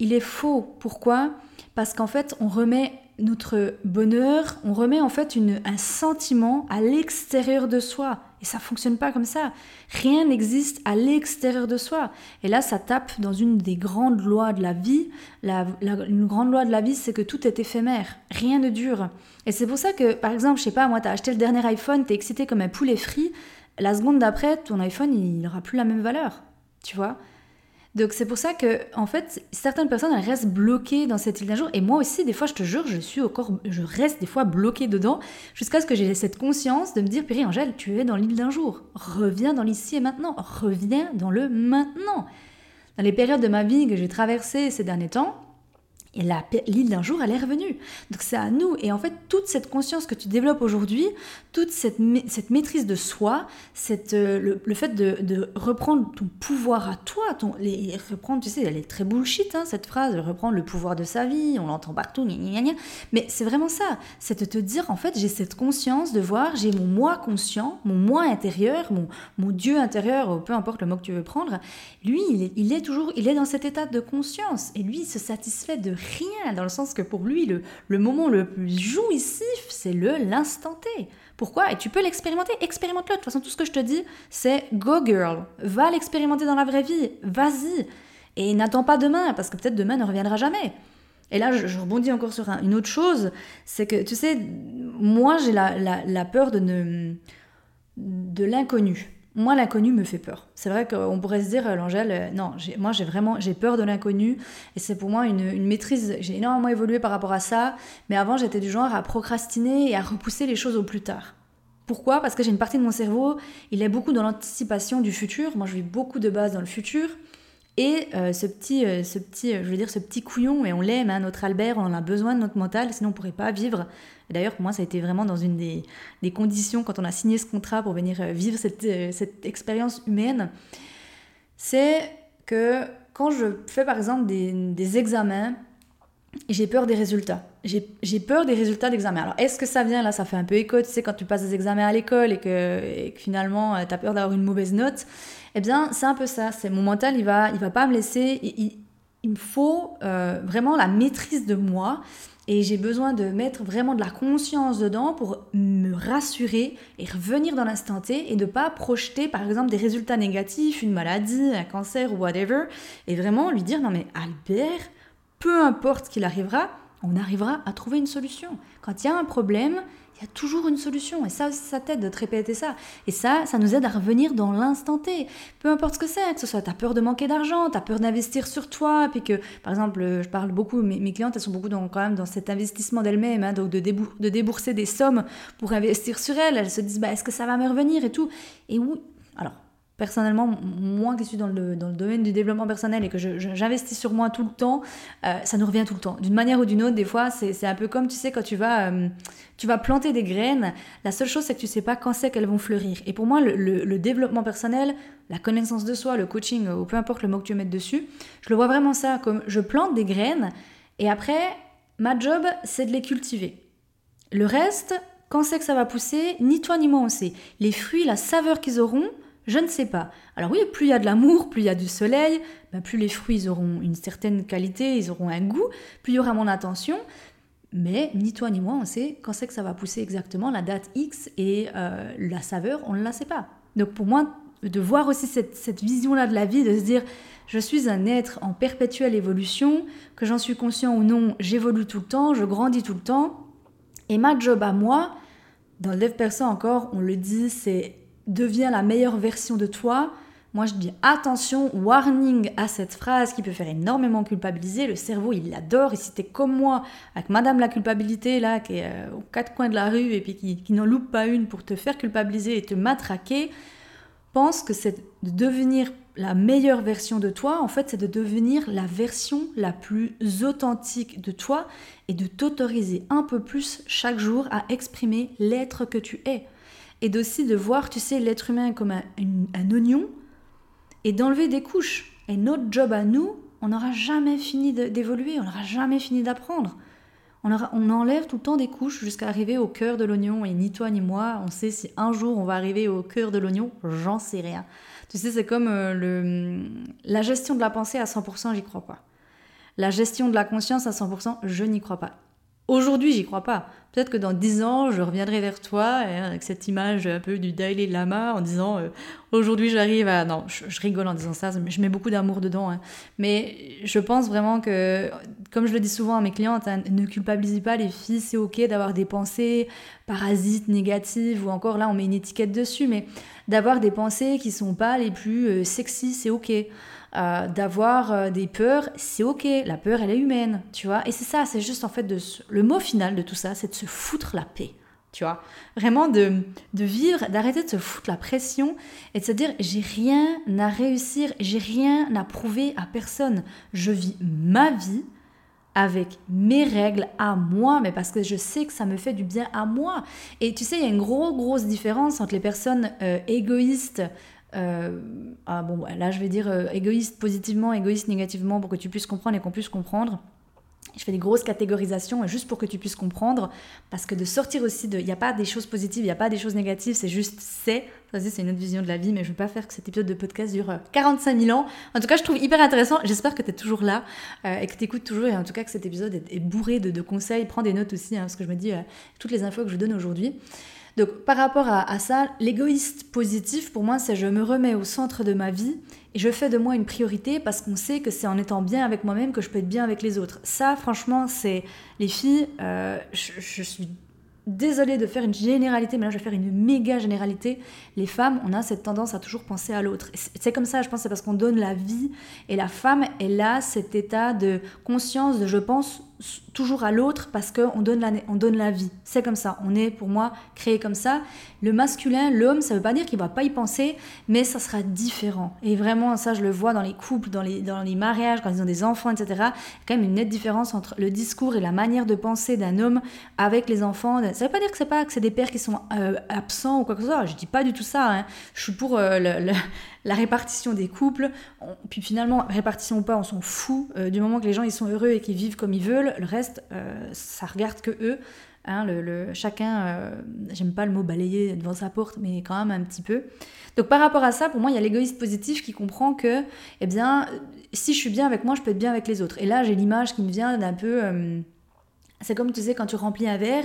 A: Il est faux. Pourquoi? Parce qu'en fait, on remet notre bonheur, on remet en fait un sentiment à l'extérieur de soi. Et ça fonctionne pas comme ça. Rien n'existe à l'extérieur de soi. Et là, ça tape dans une des grandes lois de la vie. La, une grande loi de la vie, c'est que tout est éphémère. Rien ne dure. Et c'est pour ça que, par exemple, je sais pas, moi, tu as acheté le dernier iPhone, tu es excité comme un poulet frit. La seconde d'après, ton iPhone, il n'aura plus la même valeur. Tu vois? Donc c'est pour ça que, en fait, certaines personnes restent bloquées dans cette île d'un jour. Et moi aussi, des fois, je te jure, je suis encore, je reste des fois bloquée dedans jusqu'à ce que j'ai cette conscience de me dire, Péri Angèle, tu es dans l'île d'un jour. Reviens dans l'ici et maintenant. Reviens dans le maintenant. Dans les périodes de ma vie que j'ai traversées ces derniers temps, et l'île d'un jour, elle est revenue. Donc c'est à nous. Et en fait, toute cette conscience que tu développes aujourd'hui, toute cette, cette, maîtrise de soi, cette, euh, le, fait de, reprendre ton pouvoir à toi, ton, reprendre, tu sais, elle est très bullshit, hein, cette phrase, reprendre le pouvoir de sa vie, on l'entend partout, gna, gna, gna, mais c'est vraiment ça. C'est de te dire, en fait, j'ai cette conscience de voir, j'ai mon moi conscient, mon moi intérieur, mon, mon Dieu intérieur, peu importe le mot que tu veux prendre. Lui, il est, il est toujours, il est dans cet état de conscience. Et lui, il se satisfait de rien, dans le sens que pour lui, le, le moment le plus jouissif, c'est le l'instant T. Pourquoi? Et tu peux l'expérimenter, expérimente-le. De toute façon, tout ce que je te dis, c'est go girl, va l'expérimenter dans la vraie vie, vas-y. Et n'attends pas demain, parce que peut-être demain ne reviendra jamais. Et là, je, rebondis encore sur une autre chose, c'est que, tu sais, moi, j'ai la, la, la, peur de, ne, de l'inconnu moi, l'inconnu me fait peur. C'est vrai qu'on pourrait se dire, euh, l'Angèle, euh, non, moi, j'ai vraiment j'ai peur de l'inconnu. Et c'est pour moi une, maîtrise. J'ai énormément évolué par rapport à ça. Mais avant, j'étais du genre à procrastiner et à repousser les choses au plus tard. Pourquoi? Parce que j'ai une partie de mon cerveau, il est beaucoup dans l'anticipation du futur. Moi, je vis beaucoup de base dans le futur. Et euh, ce petit, ce petit, je veux dire, ce petit couillon, et on l'aime, hein, notre Albert, on en a besoin de notre mental, sinon on ne pourrait pas vivre D'ailleurs, pour moi, ça a été vraiment dans une des, conditions quand on a signé ce contrat pour venir euh, vivre cette, euh, expérience humaine. C'est que quand je fais par exemple des examens, j'ai peur des résultats. J'ai peur des résultats d'examen. Alors, est-ce que ça vient là Ça fait un peu écho, tu sais, quand tu passes des examens à l'école et que, finalement euh, tu as peur d'avoir une mauvaise note? Eh bien, c'est un peu ça. C'est mon mental, il va, il va pas me laisser. Il, il me faut vraiment la maîtrise de moi et j'ai besoin de mettre vraiment de la conscience dedans pour me rassurer et revenir dans l'instant T et ne pas projeter par exemple des résultats négatifs, une maladie, un cancer ou whatever. Et vraiment lui dire non mais Albert, peu importe ce qu'il arrivera, on arrivera à trouver une solution. Quand il y a un problème, il y a toujours une solution. Et ça ça t'aide de te répéter ça. Et ça, ça nous aide à revenir dans l'instant T. Peu importe ce que c'est, que ce soit, tu as peur de manquer d'argent, tu as peur d'investir sur toi, puis que, par exemple, je parle beaucoup, mes, mes clientes, elles sont beaucoup dans, quand même dans cet investissement d'elles-mêmes, hein, donc de, de, débourser des sommes pour investir sur elles. Elles se disent, bah, est-ce que ça va me revenir et tout? Et oui, alors, personnellement, moi qui suis dans le, dans le domaine du développement personnel et que j'investis sur moi tout le temps, euh, ça nous revient tout le temps. D'une manière ou d'une autre, des fois, c'est un peu comme, tu sais, quand tu vas, euh, tu vas planter des graines, la seule chose, c'est que tu sais pas quand c'est qu'elles vont fleurir. Et pour moi, le, développement personnel, la connaissance de soi, le coaching, ou peu importe le mot que tu mettre dessus, je le vois vraiment ça comme je plante des graines et après, ma job, c'est de les cultiver. Le reste, quand c'est que ça va pousser, ni toi ni moi on sait. Les fruits, la saveur qu'ils auront, je ne sais pas. Alors oui, plus il y a de l'amour, plus il y a du soleil, ben, plus les fruits auront une certaine qualité, ils auront un goût, plus il y aura mon attention. Mais ni toi ni moi, on sait quand c'est que ça va pousser exactement, la date X et euh, la saveur, on ne la sait pas. Donc pour moi, de voir aussi cette, cette vision-là de la vie, de se dire, je suis un être en perpétuelle évolution, que j'en suis conscient ou non, j'évolue tout le temps, je grandis tout le temps. Et ma job à moi, dans le dev perso encore, on le dit, c'est deviens la meilleure version de toi, moi je dis attention, warning à cette phrase qui peut faire énormément culpabiliser. Le cerveau il l'adore. Et si t'es comme moi, avec Madame la culpabilité là, qui est euh, aux quatre coins de la rue et puis qui, qui n'en loupe pas une pour te faire culpabiliser et te matraquer, pense que c'est de devenir la meilleure version de toi, en fait, c'est de devenir la version la plus authentique de toi et de t'autoriser un peu plus chaque jour à exprimer l'être que tu es et d'aussi de voir, tu sais, l'être humain comme un, oignon et d'enlever des couches. Et notre job à nous, on n'aura jamais fini d'évoluer, on n'aura jamais fini d'apprendre. On, enlève tout le temps des couches jusqu'à arriver au cœur de l'oignon et ni toi ni moi, on sait si un jour on va arriver au cœur de l'oignon, j'en sais rien. Tu sais, c'est comme euh, la gestion de la pensée à 100%, j'y crois pas. La gestion de la conscience à 100%, je n'y crois pas. Aujourd'hui, j'y crois pas. Peut-être que dans dix ans, je reviendrai vers toi hein, avec cette image un peu du Dalai Lama en disant euh, aujourd'hui j'arrive à. Non, je, rigole en disant ça, je mets beaucoup d'amour dedans. Hein. Mais je pense vraiment que, comme je le dis souvent à mes clientes, hein, ne culpabilisez pas les filles, c'est ok d'avoir des pensées parasites, négatives, ou encore là on met une étiquette dessus, mais d'avoir des pensées qui sont pas les plus euh, sexy, c'est ok. Euh, d'avoir euh, des peurs, c'est ok, la peur elle est humaine, tu vois. Et c'est ça, c'est juste en fait de le mot final de tout ça, c'est de se foutre la paix. Tu vois, vraiment de, de vivre, d'arrêter de se foutre la pression et de se dire j'ai rien à réussir, j'ai rien à prouver à personne. Je vis ma vie, avec mes règles à moi, mais parce que je sais que ça me fait du bien à moi. Et tu sais, il y a une grosse, grosse différence entre les personnes euh, égoïstes. Euh, ah bon, bah, là je vais dire euh, égoïste positivement, égoïste négativement pour que tu puisses comprendre et qu'on puisse comprendre. Je fais des grosses catégorisations juste pour que tu puisses comprendre, parce que de sortir aussi de, il n'y a pas des choses positives, il n'y a pas des choses négatives, c'est juste c'est. Ça c'est une autre vision de la vie, mais je ne veux pas faire que cet épisode de podcast dure 45 euh, 000 ans. En tout cas, je trouve hyper intéressant. J'espère que tu es toujours là euh, et que tu écoutes toujours, et en tout cas que cet épisode est, bourré de, conseils. Prends des notes aussi, hein, parce que je me dis euh, toutes les infos que je donne aujourd'hui. Donc par rapport à, ça, l'égoïste positif pour moi, c'est je me remets au centre de ma vie et je fais de moi une priorité parce qu'on sait que c'est en étant bien avec moi-même que je peux être bien avec les autres. Ça, franchement, c'est les filles, euh, je, suis désolée de faire une généralité, mais là je vais faire une méga généralité. Les femmes, on a cette tendance à toujours penser à l'autre. C'est comme ça, je pense, c'est parce qu'on donne la vie. Et la femme, elle a cet état de conscience de je pense toujours à l'autre parce qu'on donne, la, on donne la vie. C'est comme ça. On est, pour moi, créé comme ça. Le masculin, l'homme, ça veut pas dire qu'il va pas y penser, mais ça sera différent. Et vraiment, ça, je le vois dans les couples, dans les, dans les mariages, quand ils ont des enfants, etc. Quand même une nette différence entre le discours et la manière de penser d'un homme avec les enfants. Ça veut pas dire que c'est pas que c'est des pères qui sont euh, absents ou quoi que ce soit. Je dis pas du tout ça. Hein. Je suis pour euh, la répartition des couples. puis finalement, répartition ou pas, on s'en fout. Euh, du moment que les gens ils sont heureux et qu'ils vivent comme ils veulent, le reste, euh, ça regarde que eux. Hein, le, chacun, euh, j'aime pas le mot balayer devant sa porte, mais quand même un petit peu. Donc par rapport à ça, pour moi, il y a l'égoïste positif qui comprend que, eh bien, si je suis bien avec moi, je peux être bien avec les autres. Et là, j'ai l'image qui me vient d'un peu... c'est comme tu sais, quand tu remplis un verre,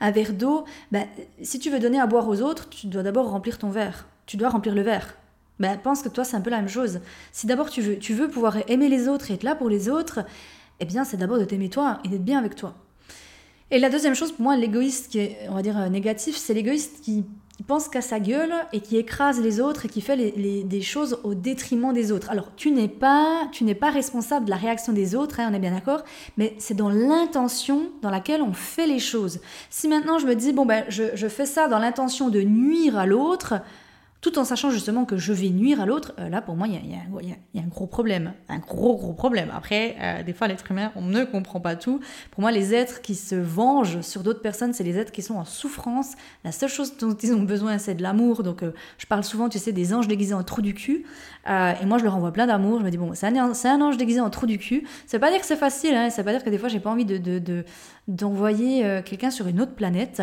A: un verre d'eau, ben, si tu veux donner à boire aux autres, tu dois d'abord remplir ton verre. Tu dois remplir le verre ben, pense que toi, c'est un peu la même chose. Si d'abord tu veux, tu veux pouvoir aimer les autres et être là pour les autres, eh bien, c'est d'abord de t'aimer toi et d'être bien avec toi. Et la deuxième chose, pour moi, l'égoïste qui est, on va dire, euh, négatif, c'est l'égoïste qui, pense qu'à sa gueule et qui écrase les autres et qui fait des choses au détriment des autres. Alors, tu n'es pas, tu n'es pas responsable de la réaction des autres, hein, on est bien d'accord, mais c'est dans l'intention dans laquelle on fait les choses. Si maintenant je me dis, bon, ben, je fais ça dans l'intention de nuire à l'autre, tout en sachant justement que je vais nuire à l'autre, euh, là pour moi il y, a, un gros problème, un gros gros problème. Après, euh, des fois l'être humain, on ne comprend pas tout. Pour moi, les êtres qui se vengent sur d'autres personnes, c'est les êtres qui sont en souffrance. La seule chose dont ils ont besoin, c'est de l'amour. Donc euh, je parle souvent, tu sais, des anges déguisés en trou du cul. et moi je leur envoie plein d'amour. Je me dis, bon, c'est un, ange déguisé en trou du cul. Ça veut pas dire que c'est facile, hein, ça veut pas dire que des fois j'ai pas envie de, de d'envoyer euh, quelqu'un sur une autre planète.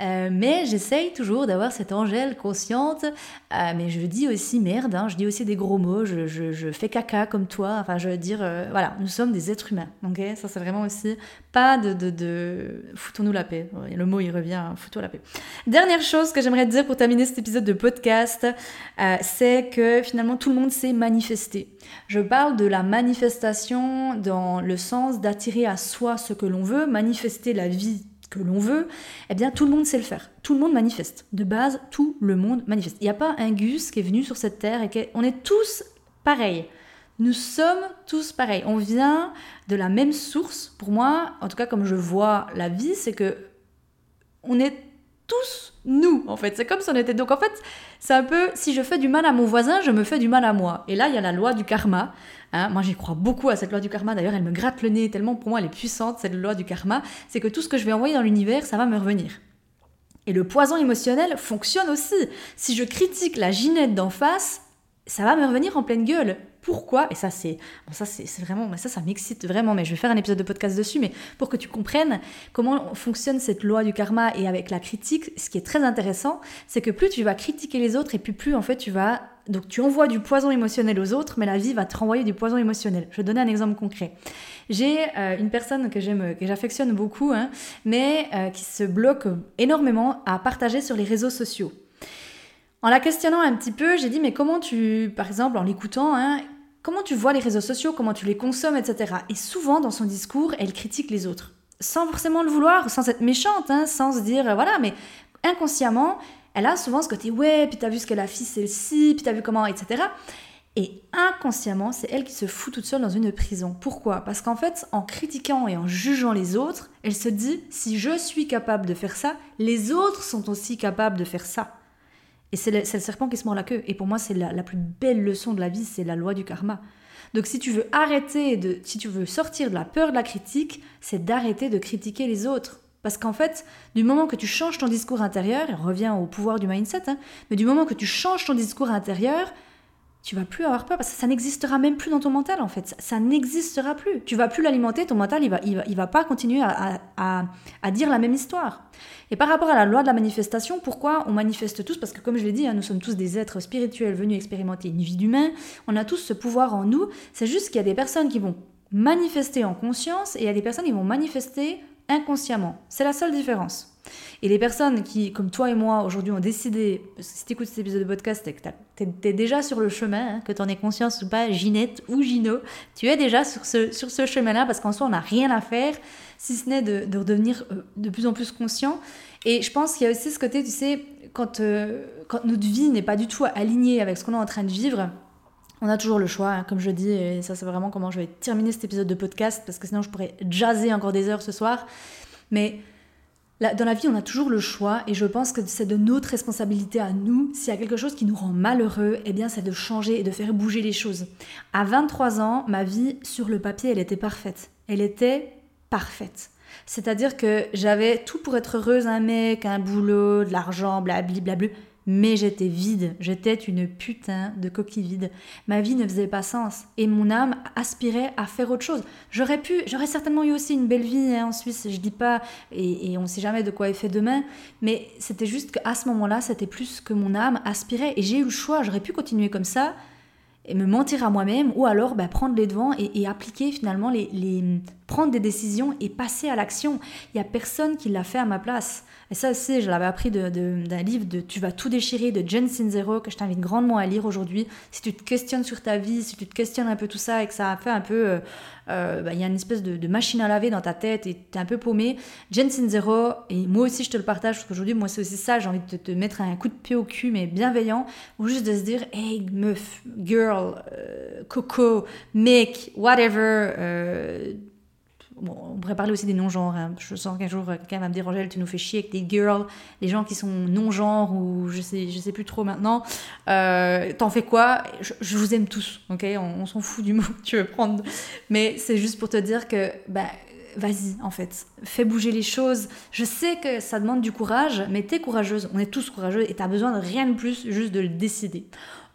A: Euh, mais j'essaye toujours d'avoir cette Angèle consciente. Euh, mais je dis aussi merde, hein, je dis aussi des gros mots, je, fais caca comme toi. Enfin, je veux dire, voilà, nous sommes des êtres humains. Ok, ça c'est vraiment aussi pas de, de, de... foutons-nous la paix. Le mot il revient, hein, foutons la paix. Dernière chose que j'aimerais dire pour terminer cet épisode de podcast, c'est que finalement tout le monde s'est manifesté. Je parle de la manifestation dans le sens d'attirer à soi ce que l'on veut, manifester la vie que l'on veut, eh bien tout le monde sait le faire. Tout le monde manifeste. De base, tout le monde manifeste. Il n'y a pas un gus qui est venu sur cette terre et qu'on est tous pareils. Nous sommes tous pareils. On vient de la même source. Pour moi, en tout cas comme je vois la vie, c'est que on est tous nous, en fait. C'est comme si on était. Donc, en fait, c'est un peu. Si je fais du mal à mon voisin, je me fais du mal à moi. Et là, il y a la loi du karma. Hein. Moi, j'y crois beaucoup à cette loi du karma. D'ailleurs, elle me gratte le nez tellement pour moi, elle est puissante, cette loi du karma. C'est que tout ce que je vais envoyer dans l'univers, ça va me revenir. Et le poison émotionnel fonctionne aussi. Si je critique la ginette d'en face, ça va me revenir en pleine gueule pourquoi, et ça c'est ça c'est vraiment, ça ça m'excite vraiment, mais je vais faire un épisode de podcast dessus, mais pour que tu comprennes comment fonctionne cette loi du karma et avec la critique, ce qui est très intéressant, c'est que plus tu vas critiquer les autres et puis plus en fait tu vas donc tu envoies du poison émotionnel aux autres, mais la vie va te renvoyer du poison émotionnel. Je vais donner un exemple concret. J'ai euh, une personne que j'aime, que j'affectionne beaucoup, hein, mais euh, qui se bloque énormément à partager sur les réseaux sociaux. En la questionnant un petit peu, j'ai dit mais comment tu, par exemple en l'écoutant, hein, comment tu vois les réseaux sociaux, comment tu les consommes, etc. Et souvent dans son discours, elle critique les autres. Sans forcément le vouloir, sans être méchante, hein, sans se dire, voilà, mais inconsciemment, elle a souvent ce côté, ouais, puis t'as vu ce qu'elle a fait celle-ci, puis t'as vu comment, etc. Et inconsciemment, c'est elle qui se fout toute seule dans une prison. Pourquoi? Parce qu'en fait, en critiquant et en jugeant les autres, elle se dit, si je suis capable de faire ça, les autres sont aussi capables de faire ça. Et c'est le, serpent qui se mord la queue. Et pour moi, c'est la, plus belle leçon de la vie, c'est la loi du karma. Donc si tu veux arrêter de, si tu veux sortir de la peur de la critique, c'est d'arrêter de critiquer les autres. Parce qu'en fait, du moment que tu changes ton discours intérieur, et on revient au pouvoir du mindset, hein, mais du moment que tu changes ton discours intérieur, tu vas plus avoir peur parce que ça n'existera même plus dans ton mental en fait. Ça, n'existera plus. Tu vas plus l'alimenter, ton mental il va, il va, pas continuer à, à, dire la même histoire. Et par rapport à la loi de la manifestation, pourquoi on manifeste tous? Parce que comme je l'ai dit, hein, nous sommes tous des êtres spirituels venus expérimenter une vie d'humain. On a tous ce pouvoir en nous. C'est juste qu'il y a des personnes qui vont manifester en conscience et il y a des personnes qui vont manifester inconsciemment. C'est la seule différence. Et les personnes qui, comme toi et moi, aujourd'hui ont décidé, si tu écoutes cet épisode de podcast et que tu es, déjà sur le chemin, hein, que tu en aies conscience ou pas, Ginette ou Gino, tu es déjà sur ce, sur ce chemin-là parce qu'en soi, on n'a rien à faire, si ce n'est de, de redevenir euh, de plus en plus conscient. Et je pense qu'il y a aussi ce côté, tu sais, quand, euh, quand notre vie n'est pas du tout alignée avec ce qu'on est en train de vivre, on a toujours le choix, hein, comme je dis, et ça c'est vraiment comment je vais terminer cet épisode de podcast, parce que sinon je pourrais jaser encore des heures ce soir. Mais dans la vie, on a toujours le choix et je pense que c'est de notre responsabilité à nous. S'il y a quelque chose qui nous rend malheureux, eh bien, c'est de changer et de faire bouger les choses. À 23 ans, ma vie sur le papier, elle était parfaite. Elle était parfaite. C'est-à-dire que j'avais tout pour être heureuse, un mec, un boulot, de l'argent, blablabla mais j'étais vide, j'étais une putain de coquille vide. Ma vie ne faisait pas sens et mon âme aspirait à faire autre chose. J'aurais pu, j'aurais certainement eu aussi une belle vie hein, en Suisse, je dis pas, et, on ne sait jamais de quoi est fait demain, mais c'était juste qu'à ce moment-là, c'était plus que mon âme aspirait et j'ai eu le choix, j'aurais pu continuer comme ça et me mentir à moi-même ou alors bah, prendre les devants et, appliquer finalement les, les, prendre des décisions et passer à l'action. Il n'y a personne qui l'a fait à ma place. Et ça aussi, je l'avais appris d'un livre de Tu vas tout déchirer de Jen Sinzero que je t'invite grandement à lire aujourd'hui. Si tu te questionnes sur ta vie, si tu te questionnes un peu tout ça et que ça a fait un peu. Euh, euh, bah, il y a une espèce de, machine à laver dans ta tête et tu es un peu paumé. Jen Sinzero, et moi aussi je te le partage parce qu'aujourd'hui, moi c'est aussi ça, j'ai envie de te, mettre un coup de pied au cul, mais bienveillant, ou juste de se dire Hey, meuf, girl, euh, coco, mec, whatever on pourrait parler aussi des non-genres. Hein. Je sens qu'un jour, quelqu'un va me dire Angèle, tu nous fais chier avec des girls, les gens qui sont non-genres ou je sais, je sais plus trop maintenant. Euh, T'en fais quoi? Je, vous aime tous, ok? On, s'en fout du mot que tu veux prendre. Mais c'est juste pour te dire que, bah, vas-y, en fait, fais bouger les choses. Je sais que ça demande du courage, mais t'es courageuse. On est tous courageux et t'as besoin de rien de plus, juste de le décider.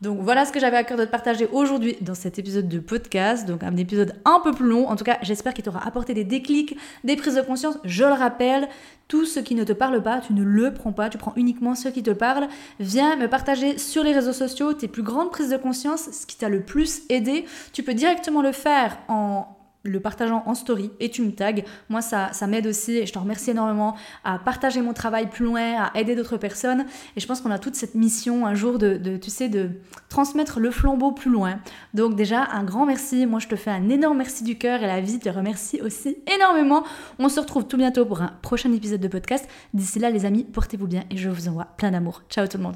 A: Donc voilà ce que j'avais à cœur de te partager aujourd'hui dans cet épisode de podcast. Donc un épisode un peu plus long. En tout cas, j'espère qu'il t'aura apporté des déclics, des prises de conscience. Je le rappelle, tout ce qui ne te parle pas, tu ne le prends pas, tu prends uniquement ce qui te parle. Viens me partager sur les réseaux sociaux tes plus grandes prises de conscience, ce qui t'a le plus aidé. Tu peux directement le faire en le partageant en story et tu me tags. Moi, ça, ça m'aide aussi et je te remercie énormément à partager mon travail plus loin, à aider d'autres personnes. Et je pense qu'on a toute cette mission un jour de, de, tu sais, de transmettre le flambeau plus loin. Donc déjà, un grand merci. Moi, je te fais un énorme merci du cœur et la vie te remercie aussi énormément. On se retrouve tout bientôt pour un prochain épisode de podcast. D'ici là, les amis, portez-vous bien et je vous envoie plein d'amour. Ciao tout le monde.